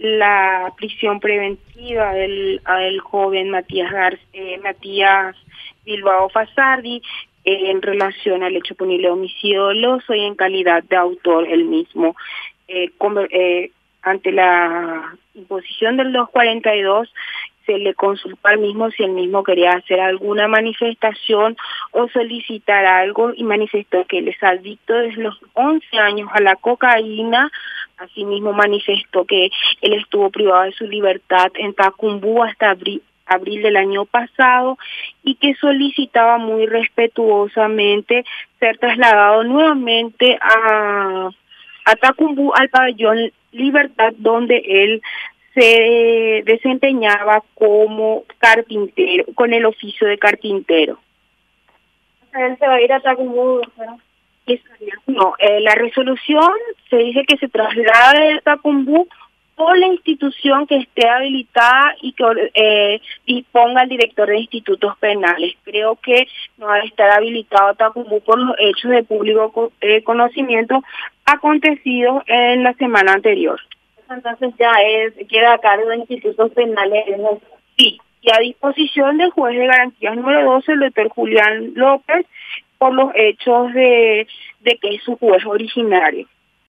la prisión preventiva del, joven Matías, Gar eh, Matías Bilbao Fasardi en relación al hecho punible de homicidio doloso y en calidad de autor el mismo. Eh, eh, ante la imposición del 242 se le consultó al mismo si el mismo quería hacer alguna manifestación o solicitar algo y manifestó que él es adicto desde los 11 años a la cocaína. Asimismo manifestó que él estuvo privado de su libertad en Tacumbú hasta abril, abril del año pasado y que solicitaba muy respetuosamente ser trasladado nuevamente a, a Tacumbú, al pabellón Libertad, donde él se desempeñaba como carpintero, con el oficio de carpintero. Él se va a ir a Tacumbú, No, eh, la resolución se dice que se traslade de Tacumbú o la institución que esté habilitada y que eh, disponga el director de institutos penales. Creo que no debe estar habilitado Tacumbú por los hechos de público eh, conocimiento acontecidos en la semana anterior. Entonces ya es queda a cargo de institutos penales. Sí, y a disposición del juez de garantías número 12, el doctor Julián López, por los hechos de que es su juez originario.